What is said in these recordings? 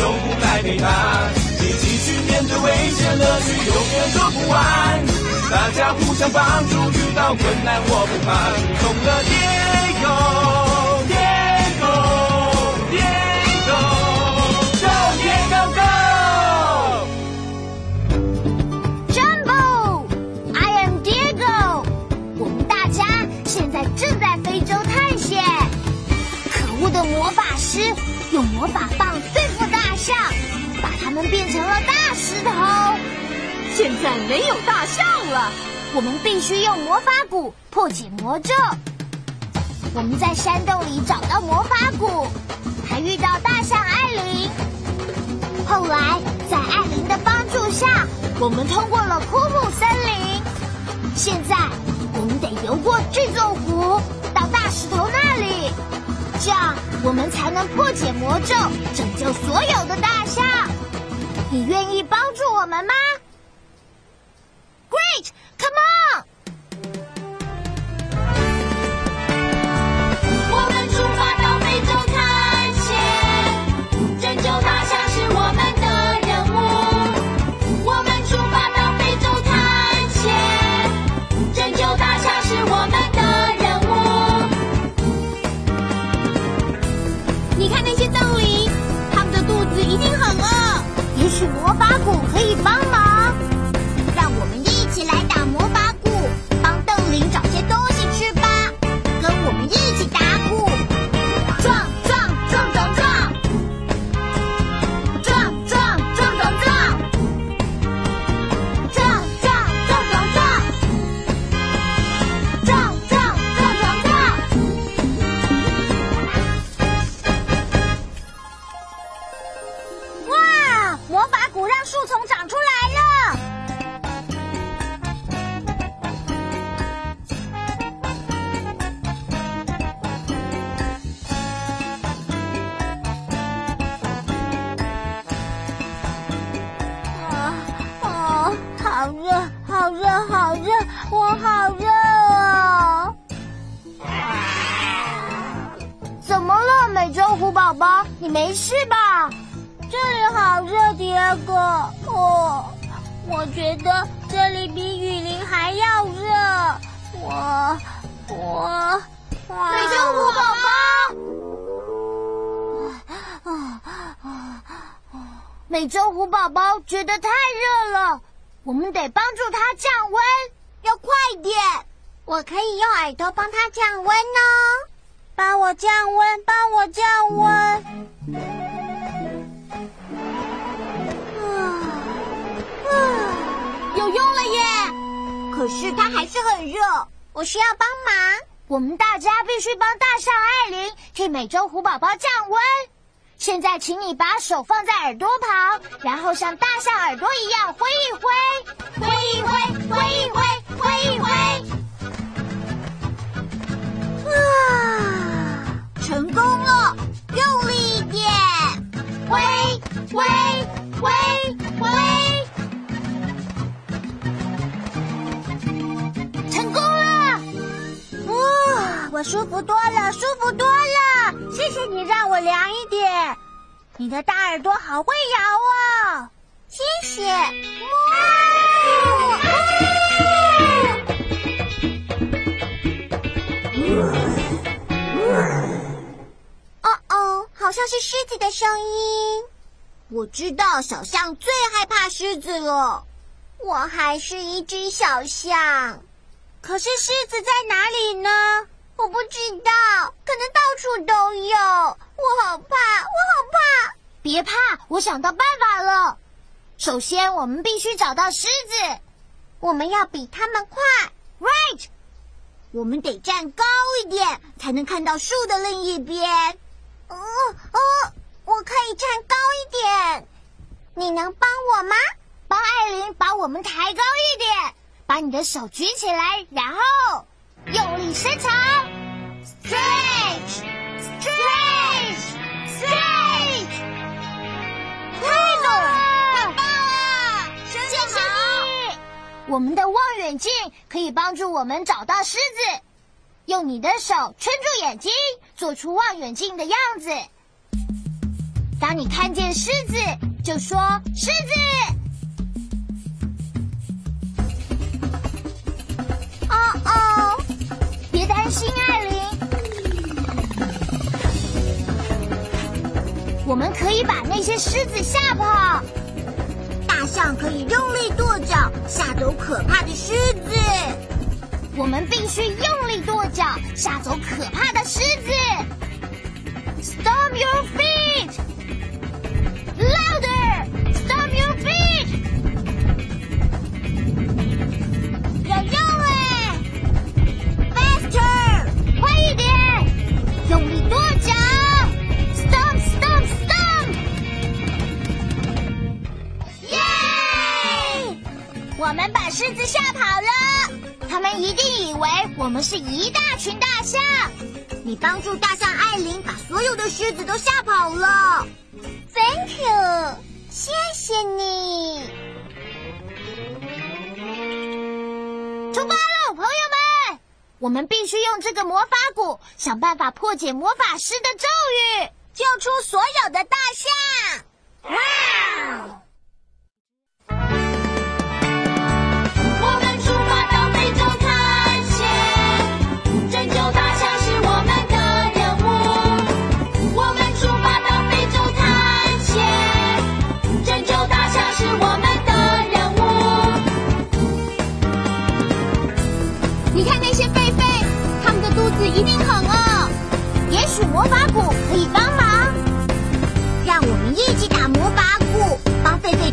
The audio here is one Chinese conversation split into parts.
援，小美中午来陪他，一起去面对危险，乐趣永远做不完。大家互相帮助，遇到困难我不怕。冲了，Diego，Diego，Diego，Go，Diego，Go。Jumbo，I am Diego。我们大家现在正在非洲探险。可恶的魔法师用魔法，我们变成了大石头。现在没有大象了，我们必须用魔法鼓破解魔咒。我们在山洞里找到魔法鼓，还遇到大象艾琳。后来在艾琳的帮助下，我们通过了枯木森林。现在我们得游过这座湖，到大石头那里，这样我们才能破解魔咒，拯救所有的大象。你愿意帮助我们吗？吧？这里好热，迪二哥。哦，我觉得这里比雨林还要热。我我美洲虎宝宝，美洲虎宝宝觉得太热了，我们得帮助它降温，要快点。我可以用耳朵帮它降温哦，帮我降温，帮我降温。不用了耶！可是它还是很热，我需要帮忙。我们大家必须帮大象艾琳替美洲虎宝宝降温。现在，请你把手放在耳朵旁，然后像大象耳朵一样挥一挥，我舒服多了，舒服多了！谢谢你让我凉一点。你的大耳朵好会摇哦，谢谢。哦哦，好像是狮子的声音。我知道小象最害怕狮子了。我还是一只小象，可是狮子在哪里呢？我不知道，可能到处都有。我好怕，我好怕。别怕，我想到办法了。首先，我们必须找到狮子。我们要比他们快，right？我们得站高一点，才能看到树的另一边。哦哦，我可以站高一点。你能帮我吗？帮艾琳把我们抬高一点。把你的手举起来，然后用力伸长，stretch，stretch，stretch。太棒了，太棒了！谢谢你。我们的望远镜可以帮助我们找到狮子。用你的手撑住眼睛，做出望远镜的样子。当你看见狮子，就说“狮子”。我们可以把那些狮子吓跑。大象可以用力跺脚，吓走可怕的狮子。我们必须用力跺脚，吓走可怕的狮子。Stomp your feet 我们把狮子吓跑了。他们一定以为我们是一大群大象。你帮助大象艾琳把所有的狮子都吓跑了。Thank you，谢谢你。出发喽，朋友们！我们必须用这个魔法鼓，想办法破解魔法师的咒语，救出所有的大象。哇！你看那些狒狒，它们的肚子一定很饿。也许魔法谷可以帮忙，让我们一起打魔法谷，帮狒狒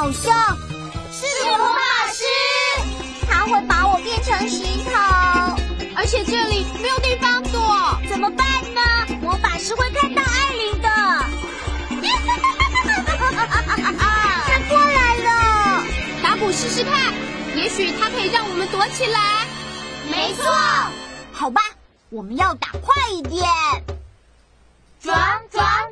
好像是魔法师，他会把我变成石头，而且这里没有地方躲。怎么办呢？魔法师会看到艾琳的。他过来了。打鼓试试看，也许他可以让我们躲起来。没错，好吧，我们要打快一点，撞撞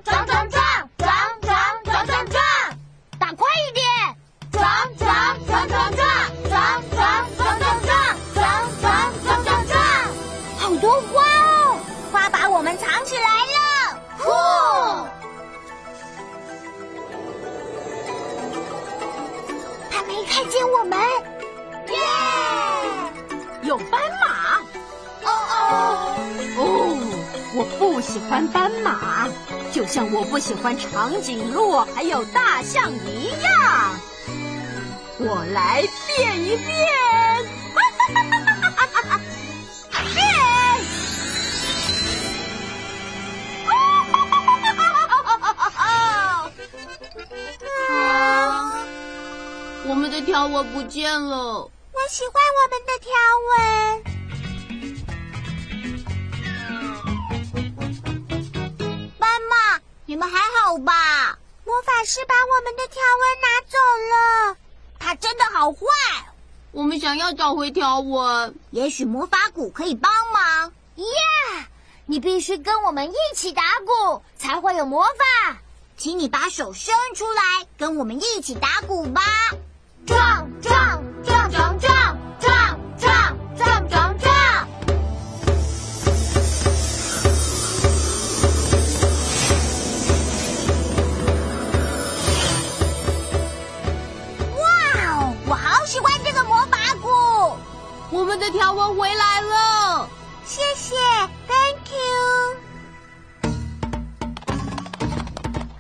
看见我们，耶！有斑马哦哦。哦，我不喜欢斑马，就像我不喜欢长颈鹿还有大象一样。我来变一变，变！我们的条纹不见了。我喜欢我们的条纹。妈妈，你们还好吧？魔法师把我们的条纹拿走了，他真的好坏。我们想要找回条纹，也许魔法鼓可以帮忙。耶！你必须跟我们一起打鼓，才会有魔法。请你把手伸出来，跟我们一起打鼓吧！撞撞撞撞撞撞撞撞撞撞。哇哦，我好喜欢这个魔法鼓！我们的条纹回来了，谢谢，Thank you。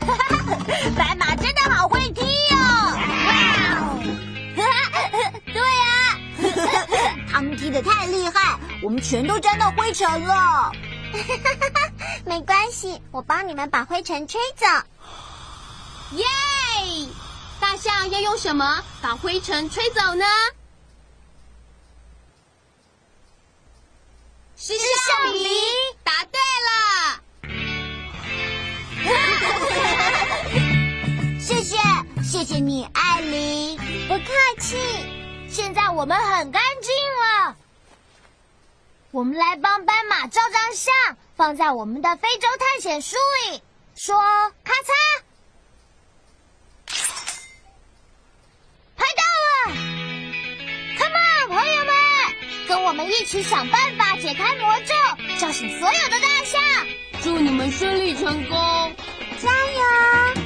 白马真的好会。呀、他们踢得太厉害，我们全都沾到灰尘了。没关系，我帮你们把灰尘吹走。耶！大象要用什么把灰尘吹走呢？是橡皮。答对了。谢谢，谢谢你，艾琳。不客气。现在我们很干净了。我们来帮斑马照张相，放在我们的非洲探险书里。说咔嚓，拍到了！Come on，朋友们，跟我们一起想办法解开魔咒，叫醒所有的大象。祝你们顺利成功！加油！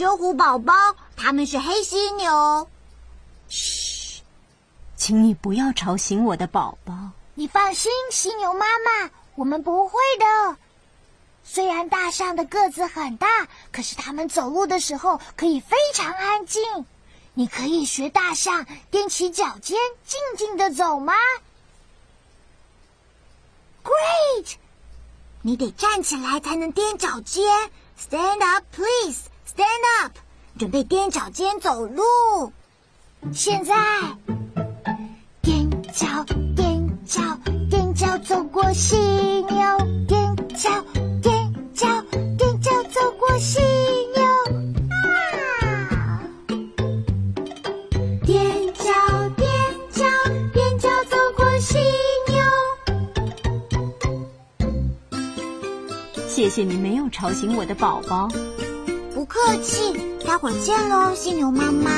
美洲虎宝宝，他们是黑犀牛。嘘请你不要吵醒我的宝宝。你放心，犀牛妈妈，我们不会的。虽然大象的个子很大，可是它们走路的时候可以非常安静。你可以学大象踮起脚尖，静静的走吗？Great！你得站起来才能踮脚尖。Stand up, please. Stand up. 准备踮脚尖走路。现在。踮脚，踮脚，踮脚走过犀牛，踮脚，踮脚，踮脚走过犀牛。踮脚，踮脚，踮脚走过犀牛。谢谢你没有吵醒我的宝宝。客气，待会儿见喽，犀牛妈妈。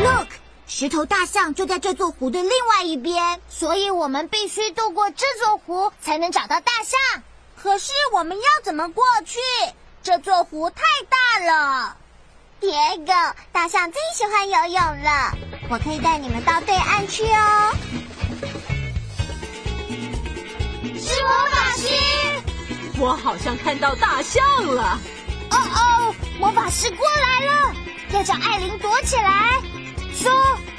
Look，石头大象就在这座湖的另外一边，所以我们必须渡过这座湖才能找到大象。可是我们要怎么过去？这座湖太大了。别狗，大象最喜欢游泳了，我可以带你们到对岸去哦。是魔法师！我好像看到大象了。哦哦，魔法师过来了，要叫艾琳躲起来。说，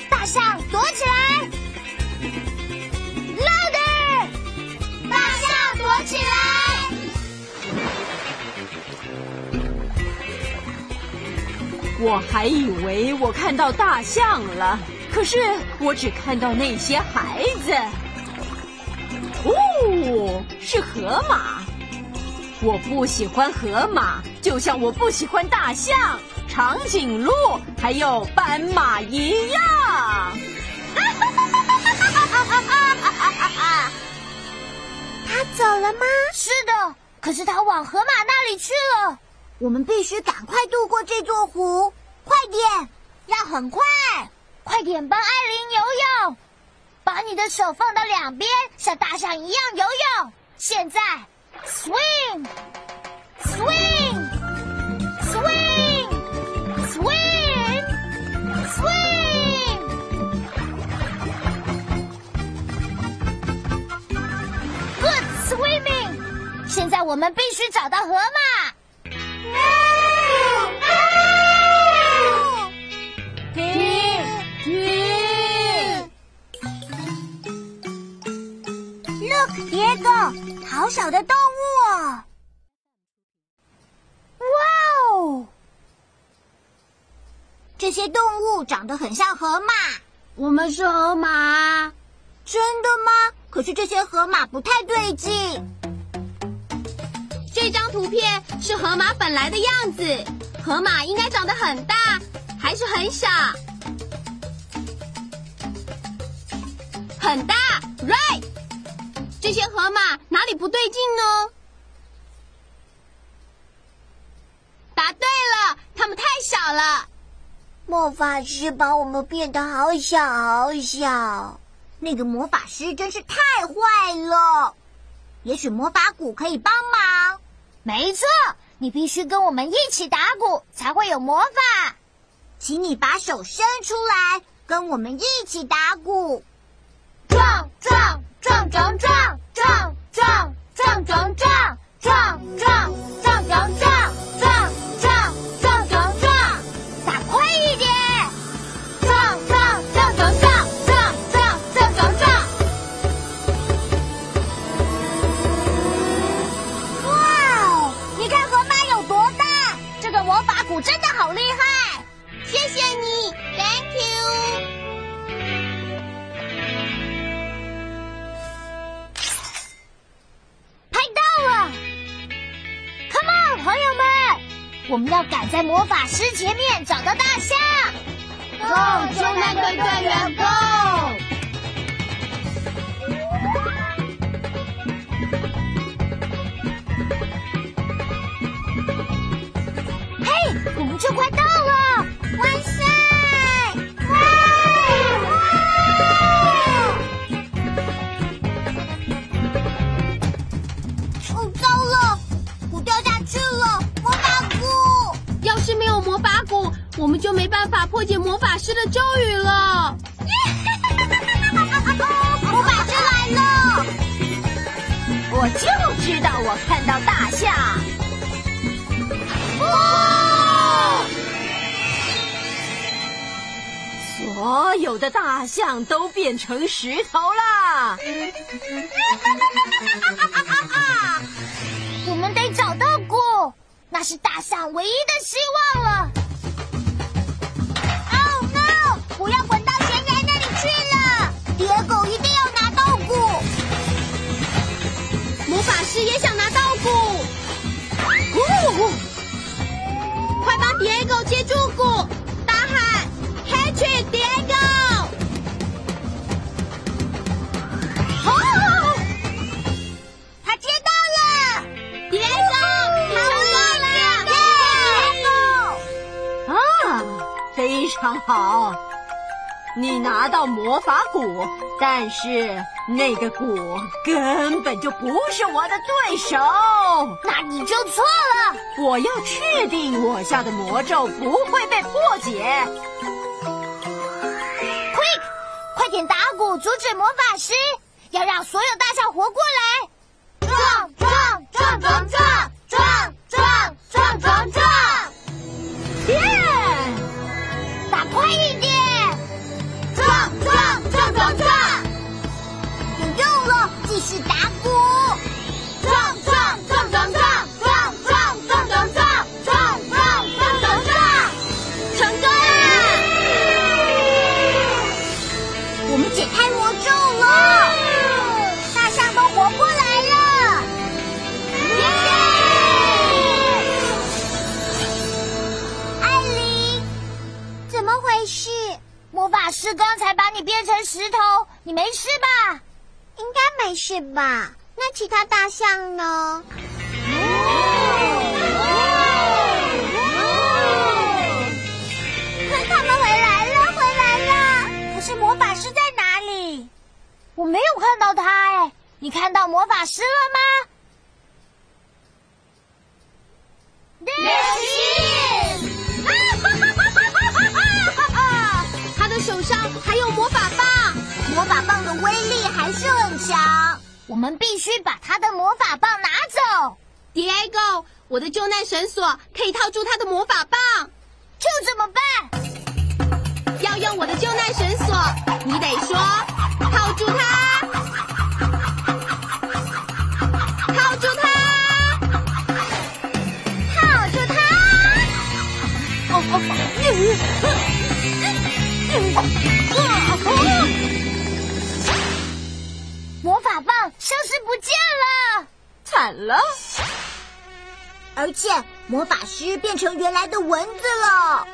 大象躲起来！Louder！大象躲起来！我还以为我看到大象了，可是我只看到那些孩子。哦，是河马。我不喜欢河马，就像我不喜欢大象、长颈鹿还有斑马一样。他走了吗？是的，可是他往河马那里去了。我们必须赶快渡过这座湖，快点，要很快，快点帮艾琳游泳，把你的手放到两边，像大象一样游泳。现在，swing，swing，swing，swing。Good swimming！现在我们必须找到河马。小的动物哦！哇哦，这些动物长得很像河马。我们是河马。真的吗？可是这些河马不太对劲。这张图片是河马本来的样子，河马应该长得很大，还是很小？很大，right？这些河马哪里不对劲呢？答对了，它们太小了。魔法师把我们变得好小好小，那个魔法师真是太坏了。也许魔法鼓可以帮忙。没错，你必须跟我们一起打鼓，才会有魔法。请你把手伸出来，跟我们一起打鼓。撞撞撞撞撞撞撞撞撞撞撞撞撞撞撞撞我们要赶在魔法师前面找到大象。Go，救难队队员，Go！嘿，我们就快到破解魔法师的咒语了。魔法师来了！我就知道我看到大象。哇！所有的大象都变成石头啦！我们得找到鼓，那是大象唯一的希望了。Diego 接住鼓，大喊 Patrick Diego！哦，他接到了，Diego，成功了！啊，非常好！你拿到魔法鼓，但是那个鼓根本就不是我的对手。那你就错了。我要确定我下的魔咒不会被破解。Quick，快点打鼓阻止魔法师，要让所有大象活过来！我们解开魔咒了，大象都活过来了！耶！艾琳，怎么回事？魔法师刚才把你变成石头，你没事吧？应该没事吧？那其他大象呢？他没有看到他哎，你看到魔法师了吗？他的手上还有魔法棒，魔法棒的威力还是很强，我们必须把他的魔法棒拿走。Diego，我的救难绳索可以套住他的魔法棒，这怎么办？要用我的救难绳索，你得说套住它，套住它，套住他！哦哦魔法棒消失不见了，惨了！而且魔法师变成原来的蚊子了。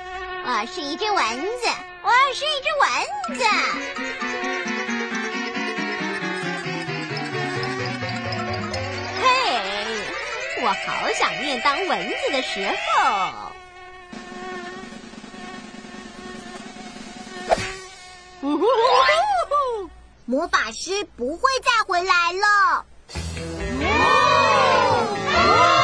我是一只蚊子，我是一只蚊子。我好想念当蚊子的时候。魔法师不会再回来了。哇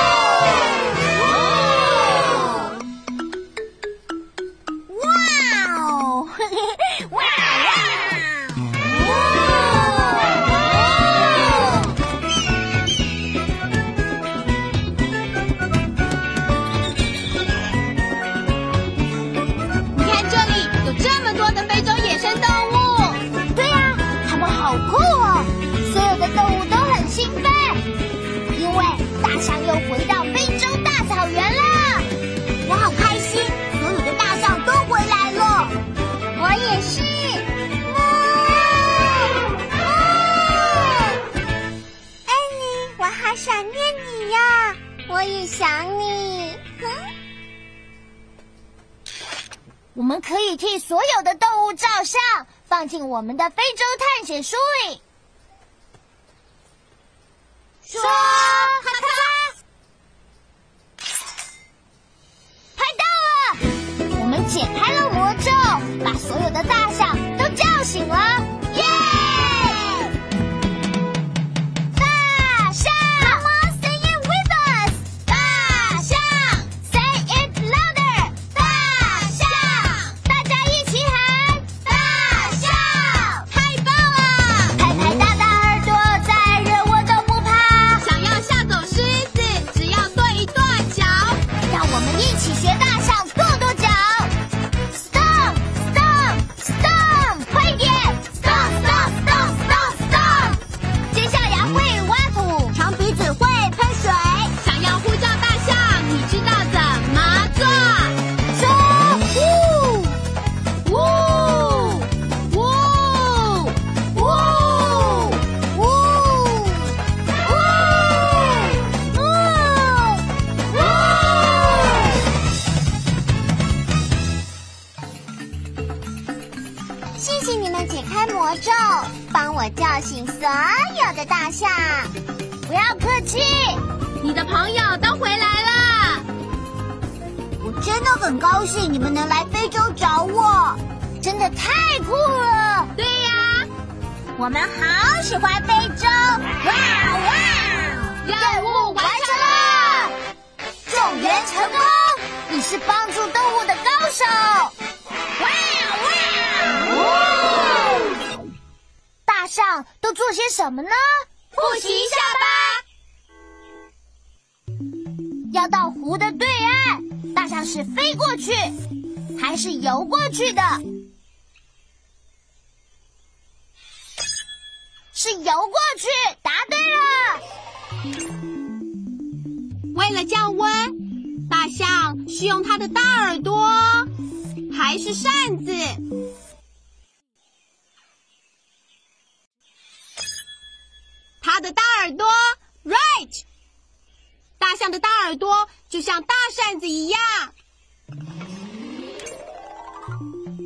可以替所有的动物照相，放进我们的非洲探险书里。说，咔咔，拍到了！我们解开了魔咒，把所有的大象都叫醒了。客气，你的朋友都回来了。我真的很高兴你们能来非洲找我，真的太酷了。对呀，我们好喜欢非洲！哇哇！任务完成了，救援成功！你是帮助动物的高手！哇哇！大象都做些什么呢？复习一下吧。要到湖的对岸，大象是飞过去还是游过去的？是游过去，答对了。为了降温，大象是用它的大耳朵还是扇子？它的大耳朵，right。大象的大耳朵就像大扇子一样。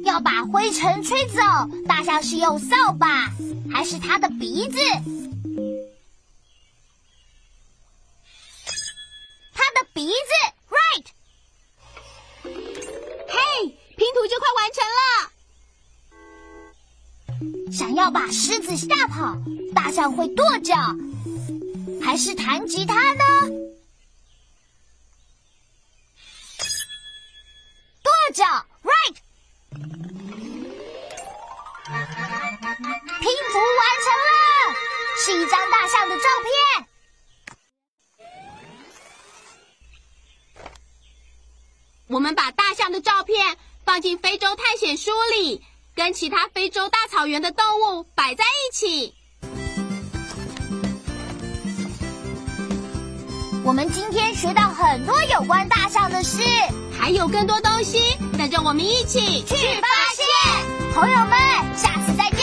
要把灰尘吹走，大象是用扫把还是它的鼻子？它的鼻子，right。嘿，拼图就快完成了。想要把狮子吓跑，大象会跺脚还是弹吉他呢？叫，right。拼图完成了，是一张大象的照片。我们把大象的照片放进非洲探险书里，跟其他非洲大草原的动物摆在一起。我们今天学到很多有关大象的事，还有更多东西等着我们一起去发现。朋友们，下次再见